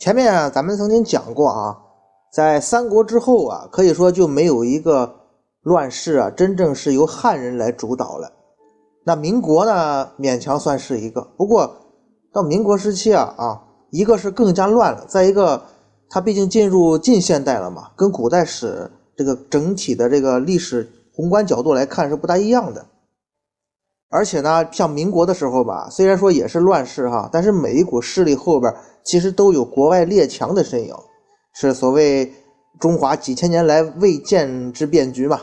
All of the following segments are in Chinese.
前面啊，咱们曾经讲过啊，在三国之后啊，可以说就没有一个乱世啊，真正是由汉人来主导了。那民国呢，勉强算是一个。不过到民国时期啊啊，一个是更加乱了，再一个它毕竟进入近现代了嘛，跟古代史这个整体的这个历史宏观角度来看是不大一样的。而且呢，像民国的时候吧，虽然说也是乱世哈，但是每一股势力后边。其实都有国外列强的身影，是所谓中华几千年来未见之变局嘛。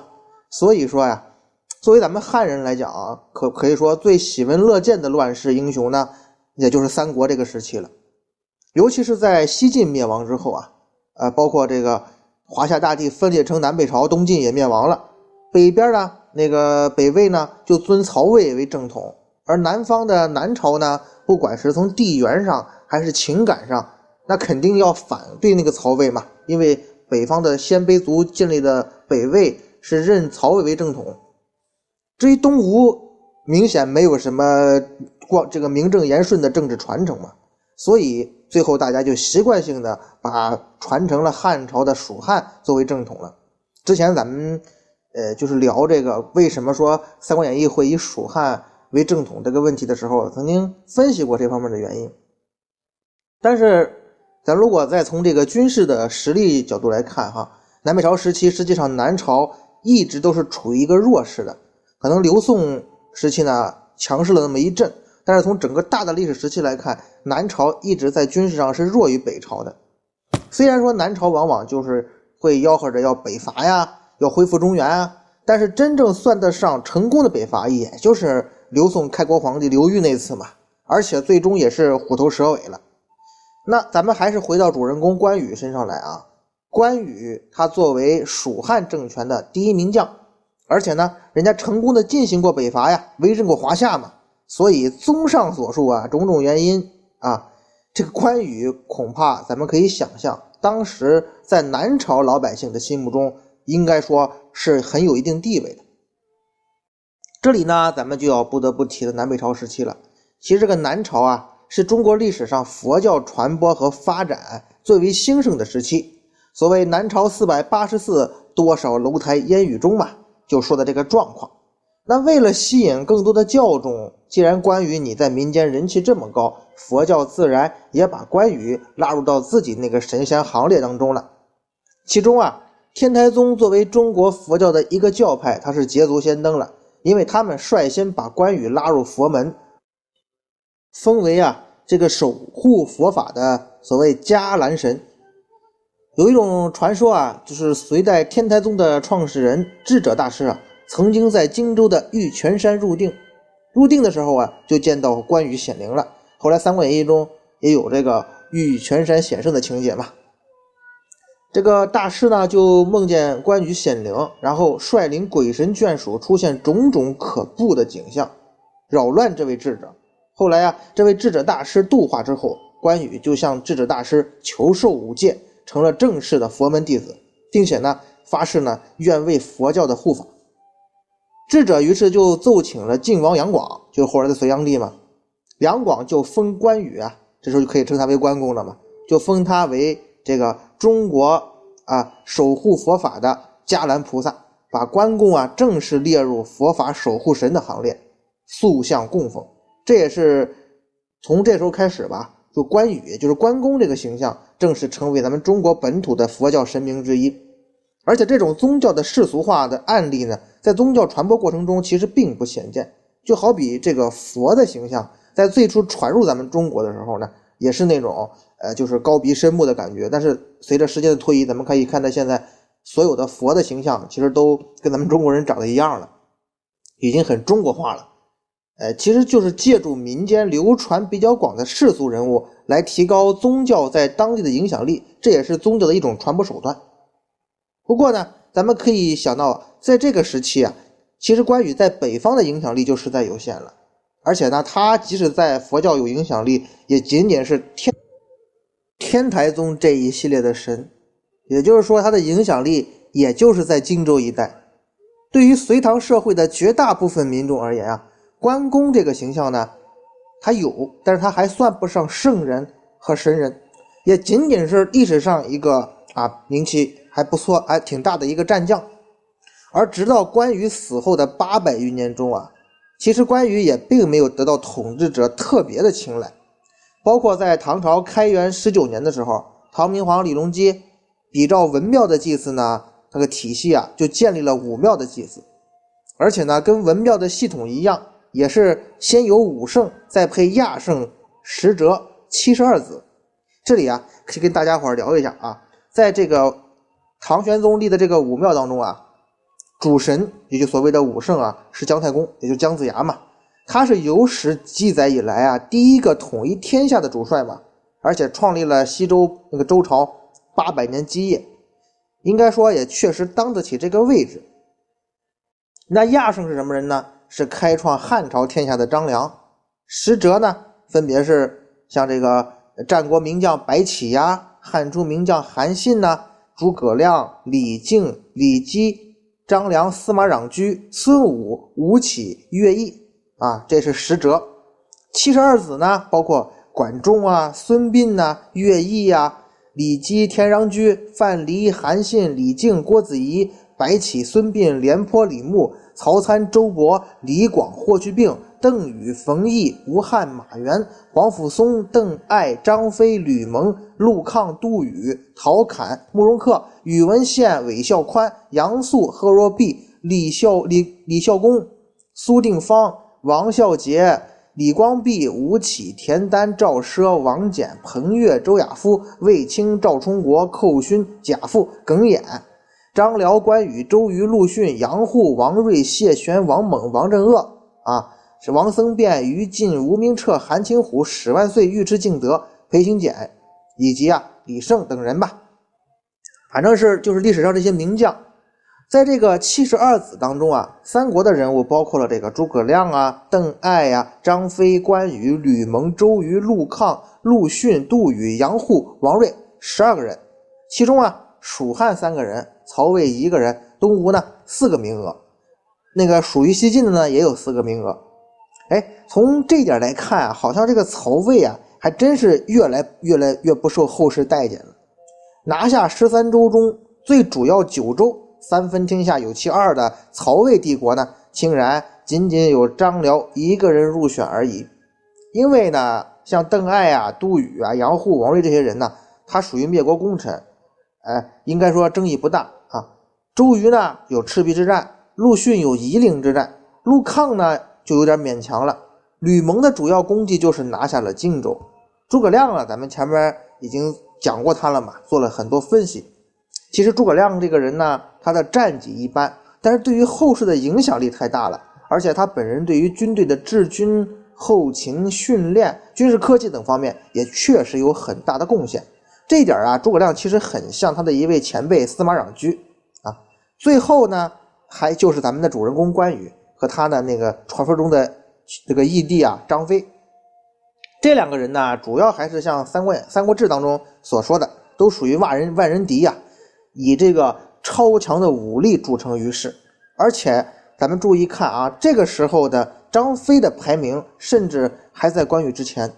所以说呀，作为咱们汉人来讲啊，可可以说最喜闻乐见的乱世英雄呢，也就是三国这个时期了。尤其是在西晋灭亡之后啊，呃，包括这个华夏大地分裂成南北朝，东晋也灭亡了，北边呢那个北魏呢就尊曹魏为正统，而南方的南朝呢，不管是从地缘上。还是情感上，那肯定要反对那个曹魏嘛，因为北方的鲜卑族建立的北魏是认曹魏为正统。至于东吴，明显没有什么光这个名正言顺的政治传承嘛，所以最后大家就习惯性的把传承了汉朝的蜀汉作为正统了。之前咱们呃就是聊这个为什么说《三国演义》会以蜀汉为正统这个问题的时候，曾经分析过这方面的原因。但是，咱如果再从这个军事的实力角度来看，哈，南北朝时期实际上南朝一直都是处于一个弱势的，可能刘宋时期呢强势了那么一阵，但是从整个大的历史时期来看，南朝一直在军事上是弱于北朝的。虽然说南朝往往就是会吆喝着要北伐呀，要恢复中原啊，但是真正算得上成功的北伐，也就是刘宋开国皇帝刘裕那次嘛，而且最终也是虎头蛇尾了。那咱们还是回到主人公关羽身上来啊。关羽他作为蜀汉政权的第一名将，而且呢，人家成功的进行过北伐呀，威震过华夏嘛。所以综上所述啊，种种原因啊，这个关羽恐怕咱们可以想象，当时在南朝老百姓的心目中，应该说是很有一定地位的。这里呢，咱们就要不得不提的南北朝时期了。其实这个南朝啊。是中国历史上佛教传播和发展最为兴盛的时期。所谓“南朝四百八十寺，多少楼台烟雨中”嘛，就说的这个状况。那为了吸引更多的教众，既然关羽你在民间人气这么高，佛教自然也把关羽拉入到自己那个神仙行列当中了。其中啊，天台宗作为中国佛教的一个教派，它是捷足先登了，因为他们率先把关羽拉入佛门。封为啊这个守护佛法的所谓伽蓝神，有一种传说啊，就是隋代天台宗的创始人智者大师啊，曾经在荆州的玉泉山入定，入定的时候啊，就见到关羽显灵了。后来《三国演义》中也有这个玉泉山显圣的情节嘛。这个大师呢，就梦见关羽显灵，然后率领鬼神眷属出现种种可怖的景象，扰乱这位智者。后来啊，这位智者大师度化之后，关羽就向智者大师求受五戒，成了正式的佛门弟子，并且呢发誓呢愿为佛教的护法。智者于是就奏请了晋王杨广，就是后来的隋炀帝嘛。杨广就封关羽啊，这时候就可以称他为关公了嘛，就封他为这个中国啊守护佛法的迦蓝菩萨，把关公啊正式列入佛法守护神的行列，塑像供奉。这也是从这时候开始吧，就关羽，就是关公这个形象，正式成为咱们中国本土的佛教神明之一。而且这种宗教的世俗化的案例呢，在宗教传播过程中其实并不鲜见。就好比这个佛的形象，在最初传入咱们中国的时候呢，也是那种呃，就是高鼻深目的感觉。但是随着时间的推移，咱们可以看到现在所有的佛的形象，其实都跟咱们中国人长得一样了，已经很中国化了。呃，其实就是借助民间流传比较广的世俗人物来提高宗教在当地的影响力，这也是宗教的一种传播手段。不过呢，咱们可以想到，在这个时期啊，其实关羽在北方的影响力就实在有限了，而且呢，他即使在佛教有影响力，也仅仅是天天台宗这一系列的神，也就是说，他的影响力也就是在荆州一带。对于隋唐社会的绝大部分民众而言啊，关公这个形象呢，他有，但是他还算不上圣人和神人，也仅仅是历史上一个啊名气还不错、还挺大的一个战将。而直到关羽死后的八百余年中啊，其实关羽也并没有得到统治者特别的青睐。包括在唐朝开元十九年的时候，唐明皇李隆基比照文庙的祭祀呢，这个体系啊，就建立了武庙的祭祀，而且呢，跟文庙的系统一样，也是先有武圣，再配亚圣、十哲、七十二子。这里啊，可以跟大家伙聊一下啊，在这个唐玄宗立的这个武庙当中啊，主神也就所谓的武圣啊，是姜太公，也就姜子牙嘛。他是有史记载以来啊第一个统一天下的主帅嘛，而且创立了西周那个周朝八百年基业，应该说也确实当得起这个位置。那亚圣是什么人呢？是开创汉朝天下的张良。十哲呢，分别是像这个战国名将白起呀，汉初名将韩信呐，诸葛亮、李靖、李基、张良、司马壤居、孙武、吴起、乐毅。啊，这是十哲，七十二子呢，包括管仲啊、孙膑呐、乐毅呀、李基、田穰苴、范蠡、韩信、李靖、郭子仪、白起、孙膑、廉颇、李牧、曹参、周勃、李广、霍去病、邓禹、冯异、吴汉、马援、皇甫嵩、邓艾、张飞、吕蒙、陆抗、杜宇、陶侃、慕容恪、宇文宪、韦孝宽、杨素、贺若弼、李孝李李孝恭、苏定方。王孝杰、李光弼、吴起、田丹、赵奢、王翦、彭越、周亚夫、卫青、赵充国、寇勋、贾父、耿弇、张辽、关羽、周瑜、陆逊、杨户、王睿、谢玄、王猛、王镇恶啊，是王僧辩、于禁、吴明彻、韩擒虎、史万岁、尉迟敬德、裴行俭，以及啊李胜等人吧，反正是就是历史上这些名将。在这个七十二子当中啊，三国的人物包括了这个诸葛亮啊、邓艾呀、张飞、关羽、吕蒙、周瑜、陆抗、陆逊、杜宇、杨户、王睿十二个人。其中啊，蜀汉三个人，曹魏一个人，东吴呢四个名额。那个属于西晋的呢也有四个名额。哎，从这点来看啊，好像这个曹魏啊，还真是越来越来越不受后世待见了。拿下十三州中最主要九州。三分天下有其二的曹魏帝国呢，竟然仅仅有张辽一个人入选而已。因为呢，像邓艾啊、杜宇啊、杨户、王睿这些人呢，他属于灭国功臣，哎，应该说争议不大啊。周瑜呢有赤壁之战，陆逊有夷陵之战，陆抗呢就有点勉强了。吕蒙的主要功绩就是拿下了荆州。诸葛亮啊，咱们前面已经讲过他了嘛，做了很多分析。其实诸葛亮这个人呢，他的战绩一般，但是对于后世的影响力太大了。而且他本人对于军队的治军、后勤、训练、军事科技等方面也确实有很大的贡献。这一点啊，诸葛亮其实很像他的一位前辈司马壤居啊。最后呢，还就是咱们的主人公关羽和他的那个传说中的这个义弟啊张飞。这两个人呢，主要还是像《三国三国志》当中所说的，都属于万人万人敌呀。以这个超强的武力著称于世，而且咱们注意看啊，这个时候的张飞的排名甚至还在关羽之前。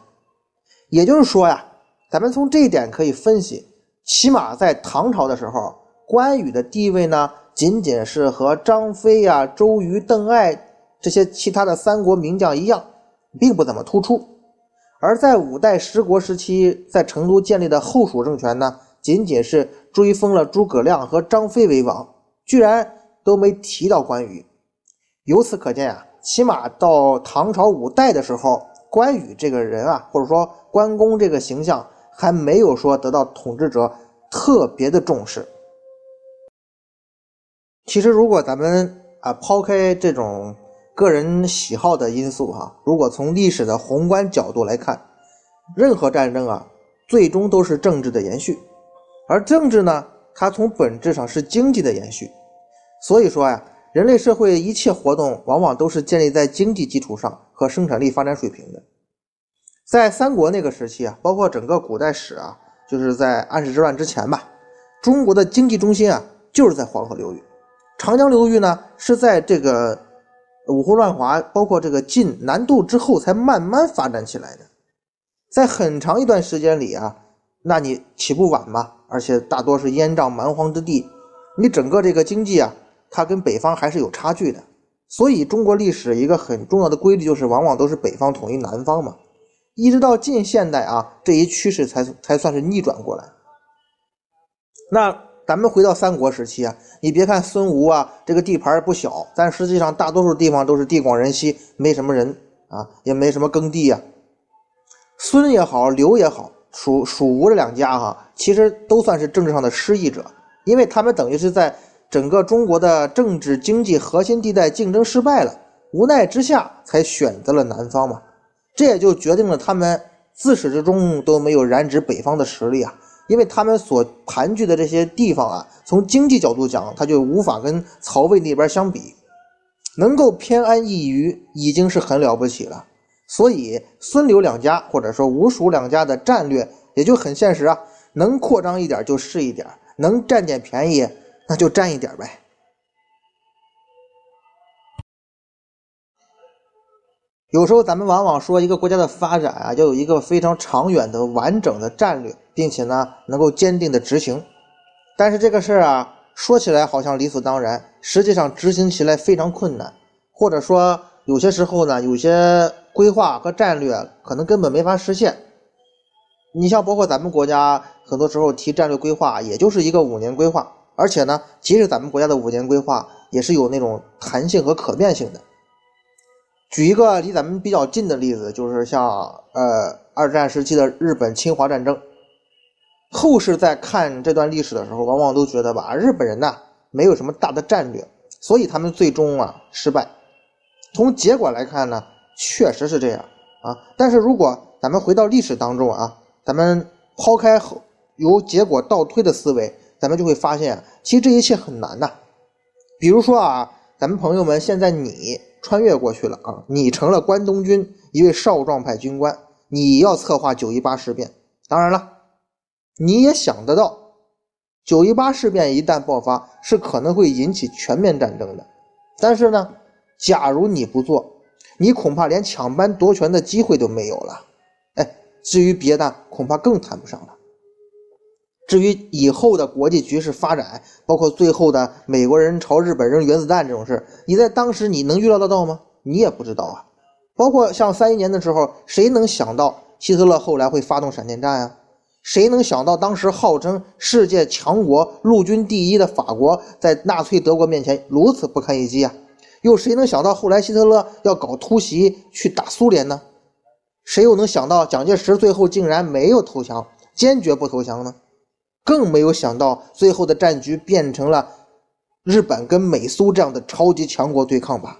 也就是说呀，咱们从这一点可以分析，起码在唐朝的时候，关羽的地位呢，仅仅是和张飞呀、周瑜、邓艾这些其他的三国名将一样，并不怎么突出。而在五代十国时期，在成都建立的后蜀政权呢？仅仅是追封了诸葛亮和张飞为王，居然都没提到关羽。由此可见啊，起码到唐朝五代的时候，关羽这个人啊，或者说关公这个形象，还没有说得到统治者特别的重视。其实，如果咱们啊抛开这种个人喜好的因素哈。如果从历史的宏观角度来看，任何战争啊，最终都是政治的延续，而政治呢，它从本质上是经济的延续。所以说呀，人类社会一切活动往往都是建立在经济基础上和生产力发展水平的。在三国那个时期啊，包括整个古代史啊，就是在安史之乱之前吧，中国的经济中心啊就是在黄河流域，长江流域呢是在这个五胡乱华，包括这个晋南渡之后才慢慢发展起来的。在很长一段时间里啊，那你起步晚嘛，而且大多是烟瘴蛮荒之地，你整个这个经济啊，它跟北方还是有差距的。所以中国历史一个很重要的规律就是，往往都是北方统一南方嘛。一直到近现代啊，这一趋势才才算是逆转过来。那咱们回到三国时期啊，你别看孙吴啊，这个地盘不小，但实际上大多数地方都是地广人稀，没什么人啊，也没什么耕地呀。孙也好，刘也好，蜀蜀吴这两家哈，其实都算是政治上的失意者，因为他们等于是在整个中国的政治经济核心地带竞争失败了，无奈之下才选择了南方嘛。这也就决定了他们自始至终都没有染指北方的实力啊，因为他们所盘踞的这些地方啊，从经济角度讲，他就无法跟曹魏那边相比，能够偏安一隅已经是很了不起了。所以孙刘两家或者说吴蜀两家的战略也就很现实啊，能扩张一点就是一点，能占点便宜那就占一点呗。有时候咱们往往说一个国家的发展啊，要有一个非常长远的完整的战略，并且呢能够坚定的执行。但是这个事儿啊，说起来好像理所当然，实际上执行起来非常困难，或者说有些时候呢，有些规划和战略可能根本没法实现。你像包括咱们国家，很多时候提战略规划，也就是一个五年规划，而且呢，即使咱们国家的五年规划也是有那种弹性和可变性的。举一个离咱们比较近的例子，就是像呃二战时期的日本侵华战争。后世在看这段历史的时候，往往都觉得吧，日本人呢没有什么大的战略，所以他们最终啊失败。从结果来看呢，确实是这样啊。但是如果咱们回到历史当中啊，咱们抛开由结果倒推的思维，咱们就会发现，其实这一切很难呐。比如说啊，咱们朋友们，现在你。穿越过去了啊！你成了关东军一位少壮派军官，你要策划九一八事变。当然了，你也想得到，九一八事变一旦爆发，是可能会引起全面战争的。但是呢，假如你不做，你恐怕连抢班夺权的机会都没有了。哎，至于别的，恐怕更谈不上了。至于以后的国际局势发展，包括最后的美国人朝日本扔原子弹这种事你在当时你能预料得到吗？你也不知道啊。包括像三一年的时候，谁能想到希特勒后来会发动闪电战啊？谁能想到当时号称世界强国、陆军第一的法国，在纳粹德国面前如此不堪一击啊？又谁能想到后来希特勒要搞突袭去打苏联呢？谁又能想到蒋介石最后竟然没有投降，坚决不投降呢？更没有想到，最后的战局变成了日本跟美苏这样的超级强国对抗吧。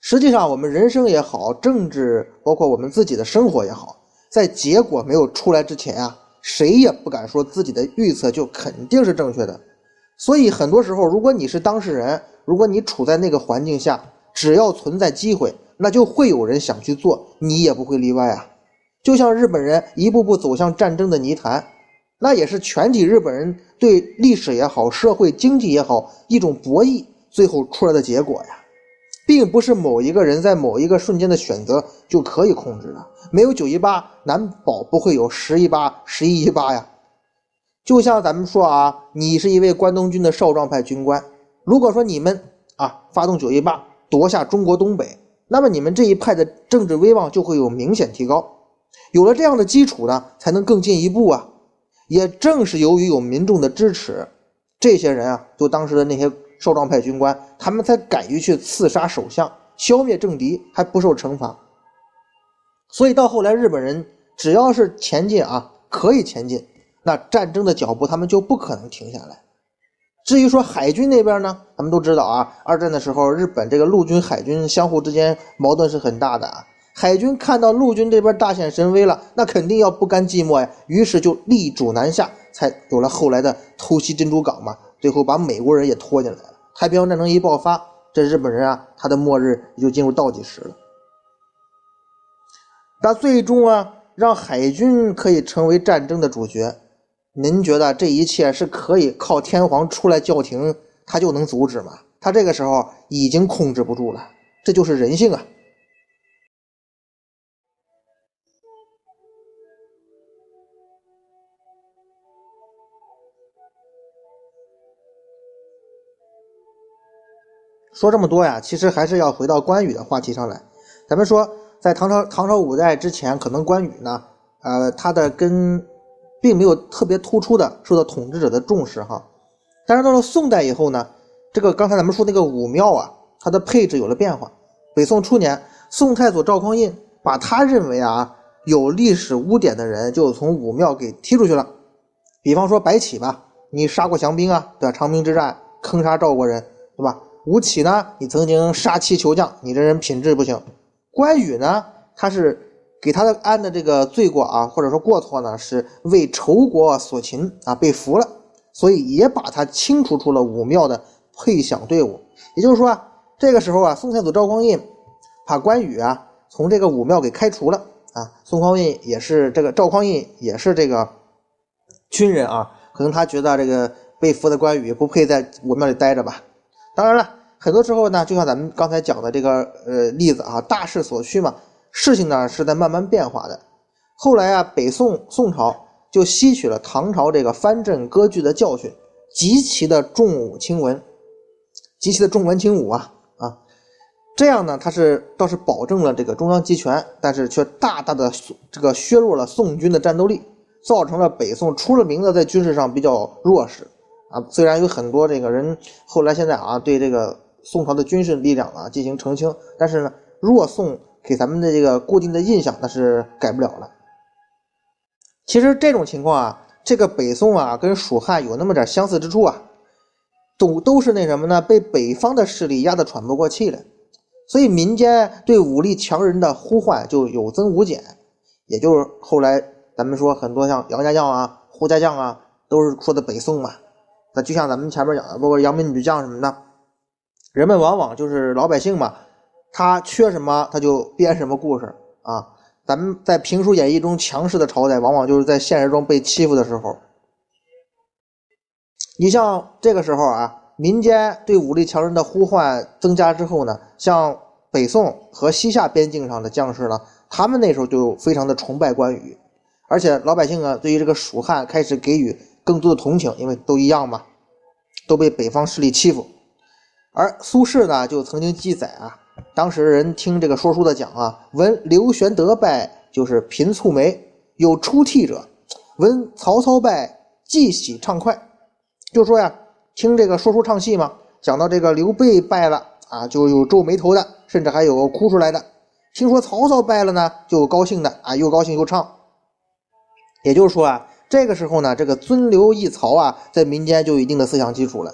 实际上，我们人生也好，政治包括我们自己的生活也好，在结果没有出来之前啊，谁也不敢说自己的预测就肯定是正确的。所以，很多时候，如果你是当事人，如果你处在那个环境下，只要存在机会，那就会有人想去做，你也不会例外啊。就像日本人一步步走向战争的泥潭。那也是全体日本人对历史也好、社会经济也好一种博弈最后出来的结果呀，并不是某一个人在某一个瞬间的选择就可以控制的。没有九一八，难保不会有十一八、十一一八呀。就像咱们说啊，你是一位关东军的少壮派军官，如果说你们啊发动九一八夺下中国东北，那么你们这一派的政治威望就会有明显提高。有了这样的基础呢，才能更进一步啊。也正是由于有民众的支持，这些人啊，就当时的那些少壮派军官，他们才敢于去刺杀首相，消灭政敌，还不受惩罚。所以到后来，日本人只要是前进啊，可以前进，那战争的脚步他们就不可能停下来。至于说海军那边呢，咱们都知道啊，二战的时候，日本这个陆军、海军相互之间矛盾是很大的啊。海军看到陆军这边大显神威了，那肯定要不甘寂寞呀，于是就力主南下，才有了后来的偷袭珍珠港嘛。最后把美国人也拖进来了。太平洋战争一爆发，这日本人啊，他的末日也就进入倒计时了。那最终啊，让海军可以成为战争的主角，您觉得这一切是可以靠天皇出来叫停，他就能阻止吗？他这个时候已经控制不住了，这就是人性啊。说这么多呀，其实还是要回到关羽的话题上来。咱们说，在唐朝唐朝五代之前，可能关羽呢，呃，他的跟并没有特别突出的受到统治者的重视哈。但是到了宋代以后呢，这个刚才咱们说那个武庙啊，它的配置有了变化。北宋初年，宋太祖赵匡胤把他认为啊有历史污点的人就从武庙给踢出去了。比方说白起吧，你杀过降兵啊，对吧？长平之战坑杀赵国人，对吧？吴起呢？你曾经杀妻求将，你这人品质不行。关羽呢？他是给他的安的这个罪过啊，或者说过错呢，是为仇国所擒啊，被俘了，所以也把他清除出了武庙的配享队伍。也就是说啊，这个时候啊，宋太祖赵匡胤把关羽啊从这个武庙给开除了啊。宋匡胤也是这个赵匡胤也是这个军人啊，可能他觉得这个被俘的关羽不配在武庙里待着吧。当然了，很多时候呢，就像咱们刚才讲的这个呃例子啊，大势所趋嘛，事情呢是在慢慢变化的。后来啊，北宋宋朝就吸取了唐朝这个藩镇割据的教训，极其的重武轻文，极其的重文轻武啊啊，这样呢，他是倒是保证了这个中央集权，但是却大大的这个削弱了宋军的战斗力，造成了北宋出了名的在军事上比较弱势。啊，虽然有很多这个人后来现在啊对这个宋朝的军事力量啊进行澄清，但是呢，弱宋给咱们的这个固定的印象那是改不了了。其实这种情况啊，这个北宋啊跟蜀汉有那么点相似之处啊，都都是那什么呢？被北方的势力压得喘不过气来，所以民间对武力强人的呼唤就有增无减。也就是后来咱们说很多像杨家将啊、胡家将啊，都是说的北宋嘛。那就像咱们前面讲的，包括扬名女将什么的，人们往往就是老百姓嘛，他缺什么他就编什么故事啊。咱们在评书演义中强势的朝代，往往就是在现实中被欺负的时候。你像这个时候啊，民间对武力强人的呼唤增加之后呢，像北宋和西夏边境上的将士呢，他们那时候就非常的崇拜关羽，而且老百姓啊，对于这个蜀汉开始给予。更多的同情，因为都一样嘛，都被北方势力欺负。而苏轼呢，就曾经记载啊，当时人听这个说书的讲啊，闻刘玄德败，就是频蹙眉，有出涕者；闻曹操败，既喜畅快。就说呀，听这个说书唱戏嘛，讲到这个刘备败了啊，就有皱眉头的，甚至还有哭出来的；听说曹操败了呢，就高兴的啊，又高兴又唱。也就是说啊。这个时候呢，这个尊刘抑曹啊，在民间就有一定的思想基础了。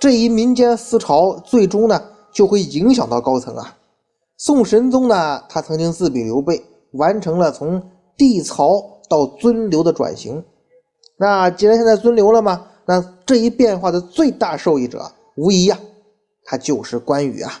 这一民间思潮，最终呢，就会影响到高层啊。宋神宗呢，他曾经自比刘备，完成了从帝曹到尊刘的转型。那既然现在尊刘了嘛，那这一变化的最大受益者，无疑呀，他就是关羽啊。